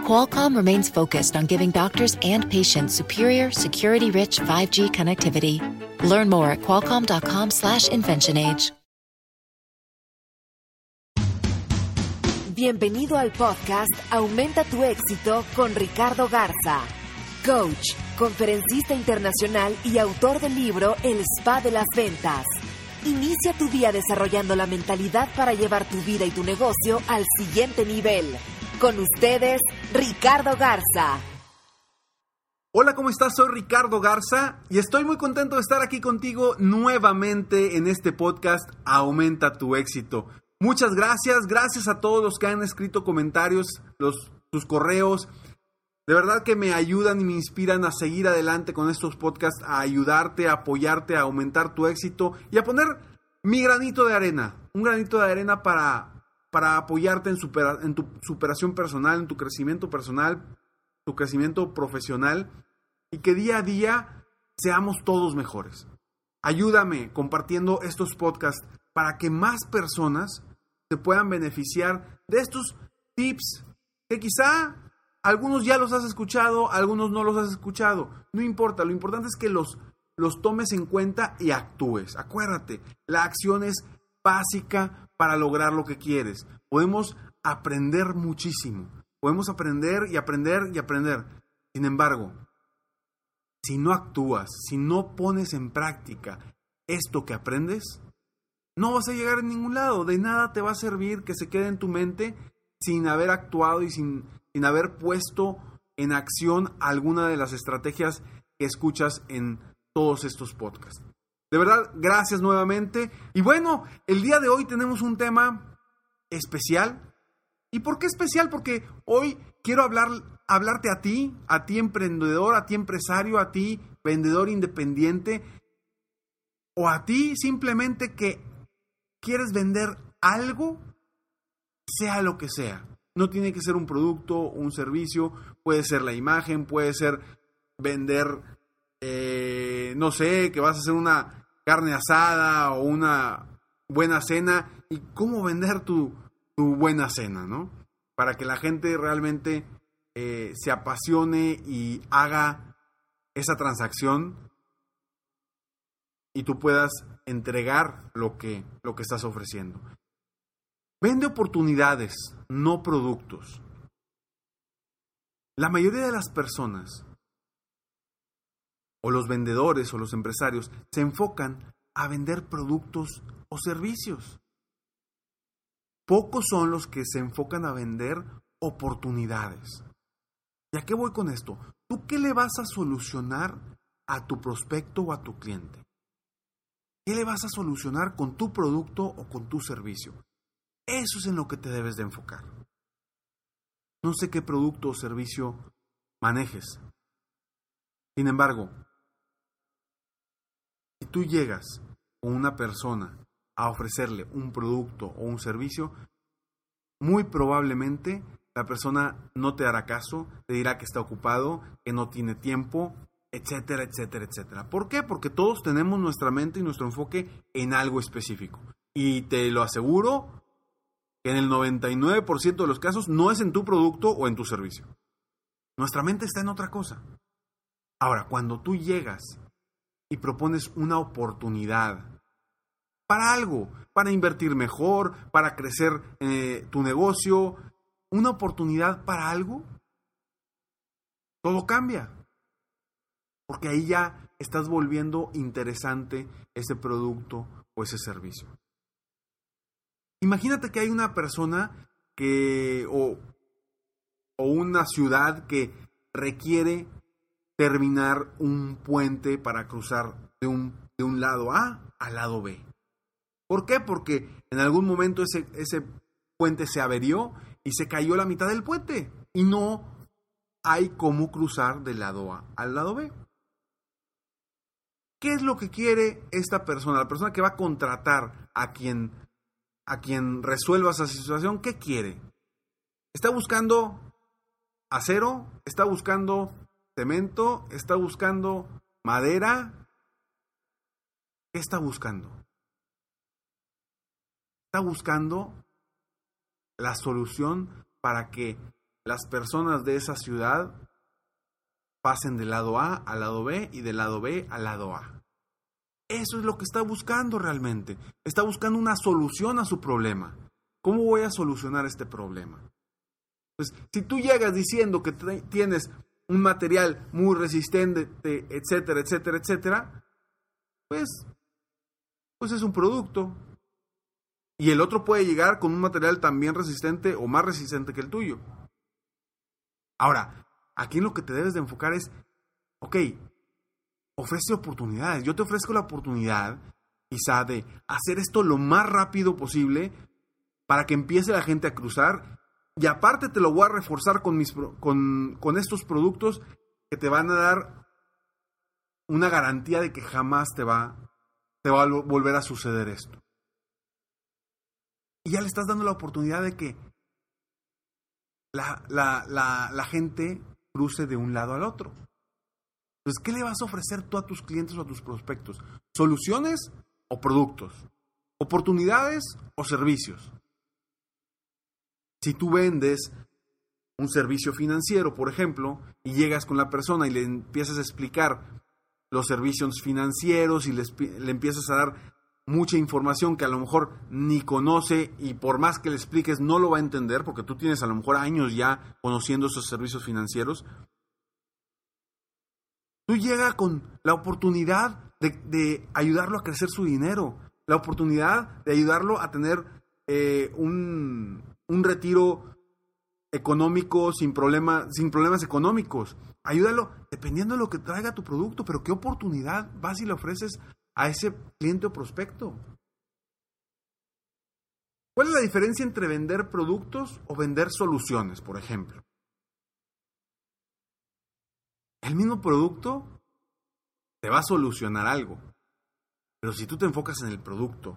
Qualcomm remains focused on giving doctors and patients superior, security-rich 5G connectivity. Learn more at qualcomm.com/inventionage. Bienvenido al podcast Aumenta tu éxito con Ricardo Garza, coach, conferencista internacional y autor del libro El Spa de las Ventas. Inicia tu día desarrollando la mentalidad para llevar tu vida y tu negocio al siguiente nivel. Con ustedes, Ricardo Garza. Hola, ¿cómo estás? Soy Ricardo Garza y estoy muy contento de estar aquí contigo nuevamente en este podcast Aumenta tu éxito. Muchas gracias, gracias a todos los que han escrito comentarios, los, sus correos. De verdad que me ayudan y me inspiran a seguir adelante con estos podcasts, a ayudarte, a apoyarte, a aumentar tu éxito y a poner mi granito de arena, un granito de arena para, para apoyarte en, tu superación personal, en tu crecimiento personal, tu crecimiento profesional y que día a día seamos todos mejores. Ayúdame compartiendo estos podcasts para que más personas se puedan beneficiar de estos tips que quizá algunos ya los has escuchado, algunos no los has escuchado. No importa, lo importante es que los, los tomes en cuenta y actúes. Acuérdate, la acción es básica para lograr lo que quieres. Podemos aprender muchísimo. Podemos aprender y aprender y aprender. Sin embargo, si no actúas, si no pones en práctica esto que aprendes, no vas a llegar a ningún lado. De nada te va a servir que se quede en tu mente sin haber actuado y sin, sin haber puesto en acción alguna de las estrategias que escuchas en todos estos podcasts. De verdad, gracias nuevamente. Y bueno, el día de hoy tenemos un tema especial. ¿Y por qué especial? Porque hoy quiero hablar, hablarte a ti, a ti emprendedor, a ti empresario, a ti vendedor independiente, o a ti simplemente que quieres vender algo, sea lo que sea. No tiene que ser un producto, un servicio, puede ser la imagen, puede ser vender, eh, no sé, que vas a hacer una carne asada o una buena cena y cómo vender tu, tu buena cena, ¿no? Para que la gente realmente eh, se apasione y haga esa transacción y tú puedas entregar lo que, lo que estás ofreciendo. Vende oportunidades, no productos. La mayoría de las personas, o los vendedores o los empresarios, se enfocan a vender productos o servicios. Pocos son los que se enfocan a vender oportunidades. ¿Y a qué voy con esto? ¿Tú qué le vas a solucionar a tu prospecto o a tu cliente? ¿Qué le vas a solucionar con tu producto o con tu servicio? Eso es en lo que te debes de enfocar. No sé qué producto o servicio manejes. Sin embargo, si tú llegas con una persona a ofrecerle un producto o un servicio, muy probablemente la persona no te hará caso, te dirá que está ocupado, que no tiene tiempo, etcétera, etcétera, etcétera. ¿Por qué? Porque todos tenemos nuestra mente y nuestro enfoque en algo específico. Y te lo aseguro que en el 99% de los casos no es en tu producto o en tu servicio. Nuestra mente está en otra cosa. Ahora, cuando tú llegas y propones una oportunidad para algo, para invertir mejor, para crecer eh, tu negocio, una oportunidad para algo, todo cambia. Porque ahí ya estás volviendo interesante ese producto o ese servicio. Imagínate que hay una persona que o, o una ciudad que requiere terminar un puente para cruzar de un, de un lado A al lado B. ¿Por qué? Porque en algún momento ese, ese puente se averió y se cayó la mitad del puente y no hay cómo cruzar del lado A al lado B. ¿Qué es lo que quiere esta persona? La persona que va a contratar a quien, a quien resuelva esa situación, ¿qué quiere? ¿Está buscando acero? ¿Está buscando cemento? ¿Está buscando madera? ¿Qué está buscando? Está buscando la solución para que las personas de esa ciudad pasen del lado A al lado B y del lado B al lado A. Eso es lo que está buscando realmente. Está buscando una solución a su problema. ¿Cómo voy a solucionar este problema? Pues si tú llegas diciendo que tienes un material muy resistente, etcétera, etcétera, etcétera, pues, pues es un producto. Y el otro puede llegar con un material también resistente o más resistente que el tuyo. Ahora, aquí en lo que te debes de enfocar es, ok, ofrece oportunidades. Yo te ofrezco la oportunidad, quizá, de hacer esto lo más rápido posible para que empiece la gente a cruzar. Y aparte te lo voy a reforzar con, mis, con, con estos productos que te van a dar una garantía de que jamás te va, te va a volver a suceder esto. Y ya le estás dando la oportunidad de que la, la, la, la gente cruce de un lado al otro. Entonces, ¿qué le vas a ofrecer tú a tus clientes o a tus prospectos? ¿Soluciones o productos? ¿Oportunidades o servicios? Si tú vendes un servicio financiero, por ejemplo, y llegas con la persona y le empiezas a explicar los servicios financieros y le, empiezas a dar mucha información que a lo mejor ni conoce y por más que le expliques no lo va a entender porque tú tienes a lo mejor años ya conociendo esos servicios financieros. Tú llega con la oportunidad de, ayudarlo a crecer su dinero, la oportunidad de ayudarlo a tener eh, un, un retiro económico sin, sin problemas económicos. Ayúdalo dependiendo de lo que traiga tu producto, pero qué oportunidad vas y le ofreces a ese cliente o prospecto. ¿Cuál es la diferencia entre vender productos o vender soluciones, por ejemplo? El mismo producto te va a solucionar algo, pero si tú te enfocas en el producto,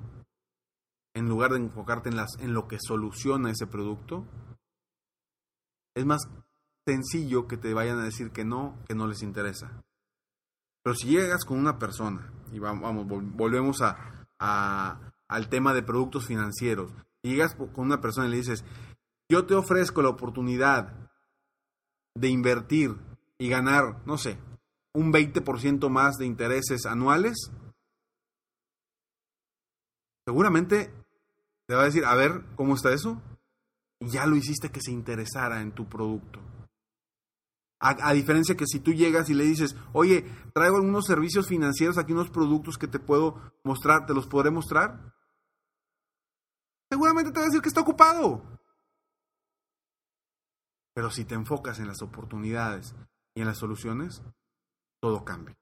en lugar de enfocarte en, las, en lo que soluciona ese producto, es más sencillo que te vayan a decir que no, que no les interesa. Pero si llegas con una persona, y vamos, volvemos a, al tema de productos financieros, y llegas con una persona y le dices, yo te ofrezco la oportunidad de invertir y ganar, no sé, un 20% más de intereses anuales, seguramente te va a decir, a ver, ¿cómo está eso? Y ya lo hiciste que se interesara en tu producto. A, diferencia que si tú llegas y le dices, oye, traigo algunos servicios financieros, aquí unos productos que te puedo mostrar, ¿te los podré mostrar? Seguramente te va a decir que está ocupado. Pero si te enfocas en las oportunidades y en las soluciones, todo cambia.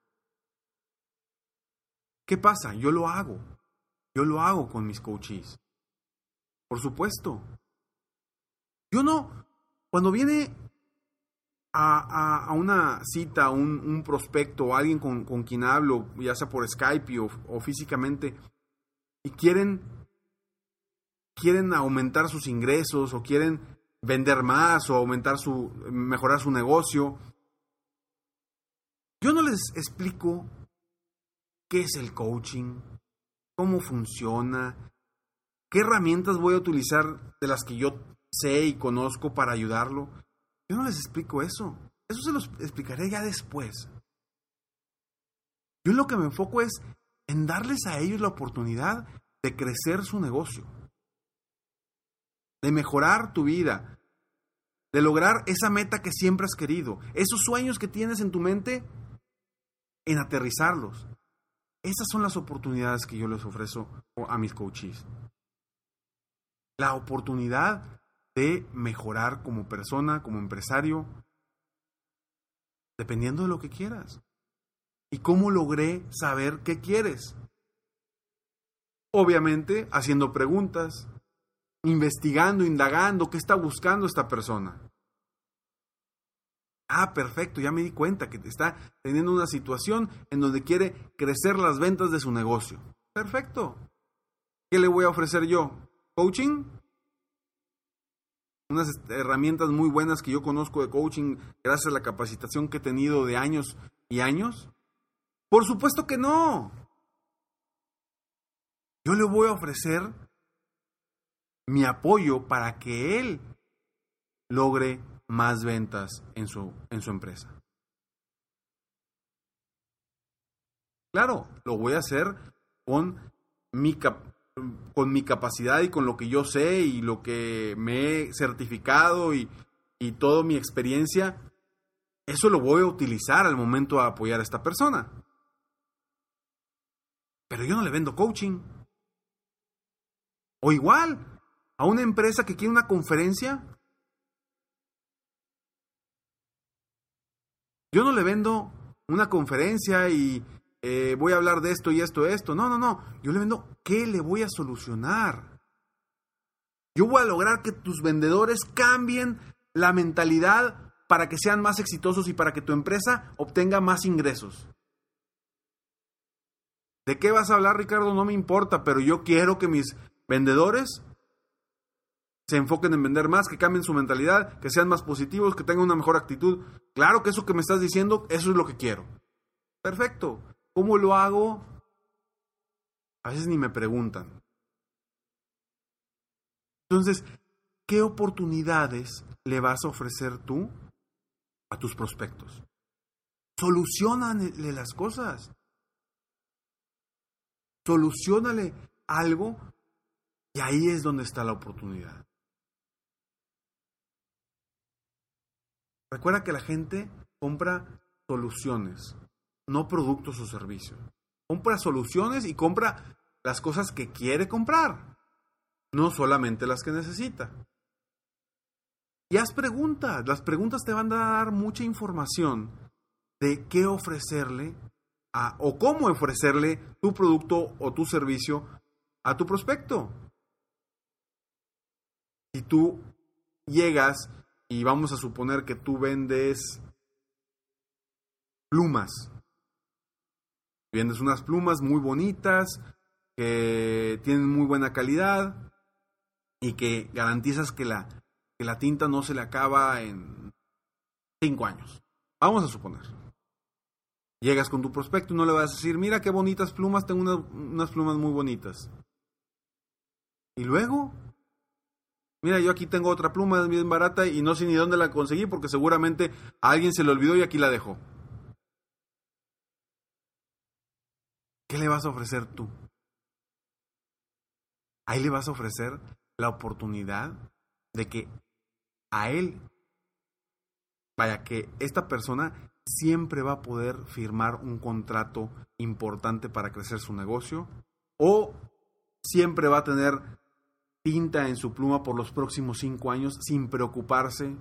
¿Qué pasa? Yo lo hago. Yo lo hago con mis coaches. Por supuesto. Yo no, cuando viene a, una cita, un, un prospecto o alguien con, quien hablo, ya sea por Skype o, físicamente, y quieren, quieren aumentar sus ingresos o quieren vender más o aumentar su, mejorar su negocio, yo no les explico qué es el coaching, cómo funciona, qué herramientas voy a utilizar de las que yo sé y conozco para ayudarlo. Yo no les explico eso. Eso se los explicaré ya después. Yo lo que me enfoco es en darles a ellos la oportunidad de crecer su negocio, de mejorar tu vida, de lograr esa meta que siempre has querido, esos sueños que tienes en tu mente, en aterrizarlos. Esas son las oportunidades que yo les ofrezco a mis coaches. La oportunidad de mejorar como persona, como empresario, dependiendo de lo que quieras. ¿Y cómo logré saber qué quieres? Obviamente haciendo preguntas, investigando, indagando qué está buscando esta persona. Ah, perfecto, ya me di cuenta que está teniendo una situación en donde quiere crecer las ventas de su negocio. Perfecto. ¿Qué le voy a ofrecer yo? ¿Coaching? Unas herramientas muy buenas que yo conozco de coaching gracias a la capacitación que he tenido de años y años. Por supuesto que no. Yo le voy a ofrecer mi apoyo para que él logre más ventas en su, en su empresa. Claro, lo voy a hacer con mi, con mi capacidad y con lo que yo sé y lo que me he certificado y, y toda mi experiencia. Eso lo voy a utilizar al momento de apoyar a esta persona. Pero yo no le vendo coaching. O igual, a una empresa que quiere una conferencia, Yo no le vendo una conferencia y eh, voy a hablar de esto y esto, esto. No, no, no. Yo le vendo qué le voy a solucionar. Yo voy a lograr que tus vendedores cambien la mentalidad para que sean más exitosos y para que tu empresa obtenga más ingresos. ¿De qué vas a hablar, Ricardo? No me importa, pero yo quiero que mis vendedores se enfoquen en vender más, que cambien su mentalidad, que sean más positivos, que tengan una mejor actitud. Claro que eso que me estás diciendo, eso es lo que quiero. Perfecto. ¿Cómo lo hago? A veces ni me preguntan. Entonces, ¿qué oportunidades le vas a ofrecer tú a tus prospectos? Solucionale las cosas. Solucionale algo y ahí es donde está la oportunidad. Recuerda que la gente compra soluciones, no productos o servicios. Compra soluciones y compra las cosas que quiere comprar, no solamente las que necesita. Y haz preguntas. Las preguntas te van a dar mucha información de qué ofrecerle o cómo ofrecerle tu producto o tu servicio a tu prospecto. Si tú llegas y vamos a suponer que tú vendes plumas. Vendes unas plumas muy bonitas, que tienen muy buena calidad y que garantizas que la, que la tinta no se le acaba en cinco años. Vamos a suponer. Llegas con tu prospecto y no le vas a decir, mira qué bonitas plumas, tengo unas plumas muy bonitas. Y luego, Mira, yo aquí tengo otra pluma bien barata y no sé ni dónde la conseguí porque seguramente a alguien se le olvidó y aquí la dejó. ¿Qué le vas a ofrecer tú? Ahí le vas a ofrecer la oportunidad de que a él, vaya, que esta persona siempre va a poder firmar un contrato importante para crecer su negocio o siempre va a tener tinta en su pluma por los próximos cinco años sin preocuparse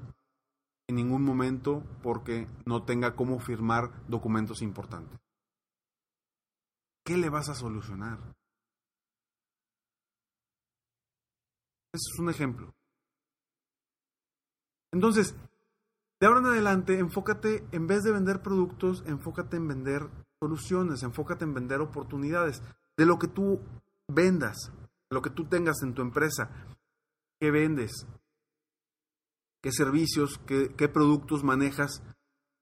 en ningún momento porque no tenga cómo firmar documentos importantes. ¿Qué le vas a solucionar? Ese es un ejemplo. Entonces, de ahora en adelante, enfócate, en vez de vender productos, enfócate en vender soluciones, enfócate en vender oportunidades. De lo que tú vendas, lo que tú tengas en tu empresa, qué vendes, qué servicios, qué, qué productos manejas,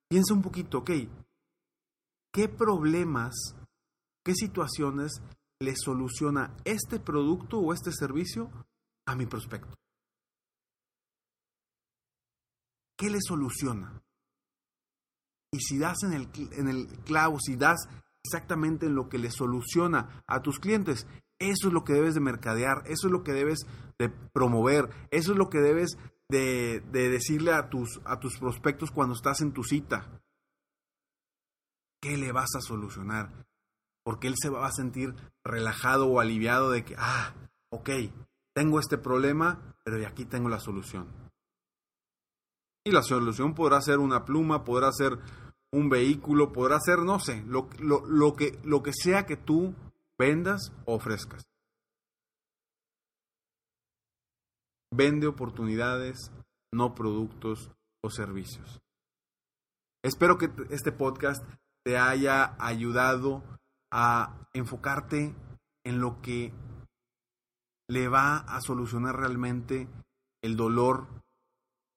piensa un poquito, ok, ¿qué problemas, qué situaciones le soluciona este producto o este servicio a mi prospecto? ¿Qué le soluciona? Y si das en el, en el clavo, si das exactamente en lo que le soluciona a tus clientes, eso es lo que debes de mercadear, eso es lo que debes de promover, eso es lo que debes de, decirle a tus, a tus prospectos cuando estás en tu cita. ¿Qué le vas a solucionar? Porque él se va a sentir relajado o aliviado de que, ah, ok, tengo este problema, pero de aquí tengo la solución. Y la solución podrá ser una pluma, podrá ser un vehículo, podrá ser, no sé, lo, lo, que, lo que sea que tú vendas o ofrezcas. Vende oportunidades, no productos o servicios. Espero que este podcast te haya ayudado a enfocarte en lo que le va a solucionar realmente el dolor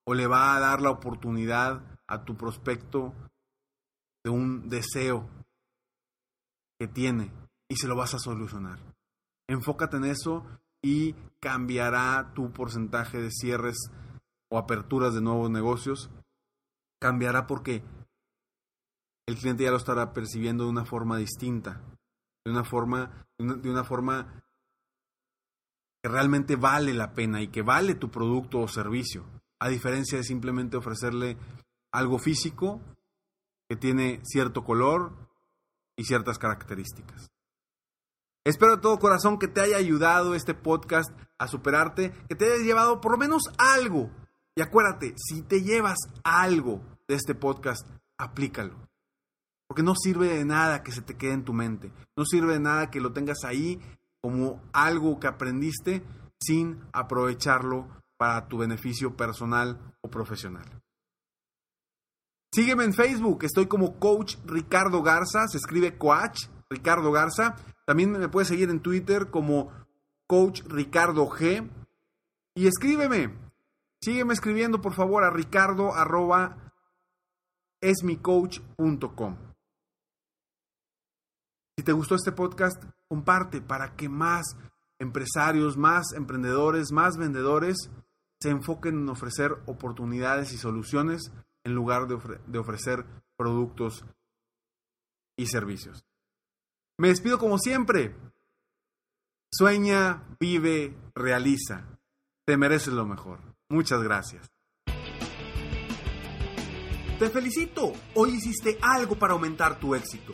o le va a dar la oportunidad a tu prospecto de un deseo que tiene y se lo vas a solucionar. Enfócate en eso y cambiará tu porcentaje de cierres o aperturas de nuevos negocios. Cambiará porque el cliente ya lo estará percibiendo de una forma distinta, de una forma, de una, forma que realmente vale la pena y que vale tu producto o servicio, a diferencia de simplemente ofrecerle algo físico que tiene cierto color y ciertas características. Espero de todo corazón que te haya ayudado este podcast a superarte, que te haya llevado por lo menos algo. Y acuérdate, si te llevas algo de este podcast, aplícalo. Porque no sirve de nada que se te quede en tu mente. No sirve de nada que lo tengas ahí como algo que aprendiste sin aprovecharlo para tu beneficio personal o profesional. Sígueme en Facebook, estoy como Coach Ricardo Garza, se escribe Coach Ricardo Garza. También me puedes seguir en Twitter como Coach Ricardo G. Y escríbeme, sígueme escribiendo por favor a ricardo arroba esmicoach.com. Si te gustó este podcast, comparte para que más empresarios, más emprendedores, más vendedores se enfoquen en ofrecer oportunidades y soluciones en lugar de, ofrecer productos y servicios. Me despido como siempre. Sueña, vive, realiza. Te mereces lo mejor. Muchas gracias. Te felicito. Hoy hiciste algo para aumentar tu éxito.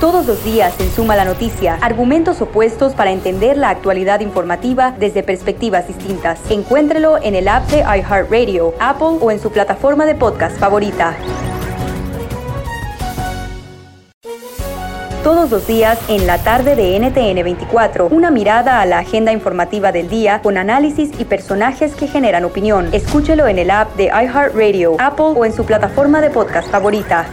Todos los días en Suma la Noticia, argumentos opuestos para entender la actualidad informativa desde perspectivas distintas. Encuéntrelo en el app de iHeartRadio, Apple o en su plataforma de podcast favorita. Todos los días en la tarde de NTN 24, una mirada a la agenda informativa del día con análisis y personajes que generan opinión. Escúchelo en el app de iHeartRadio, Apple o en su plataforma de podcast favorita.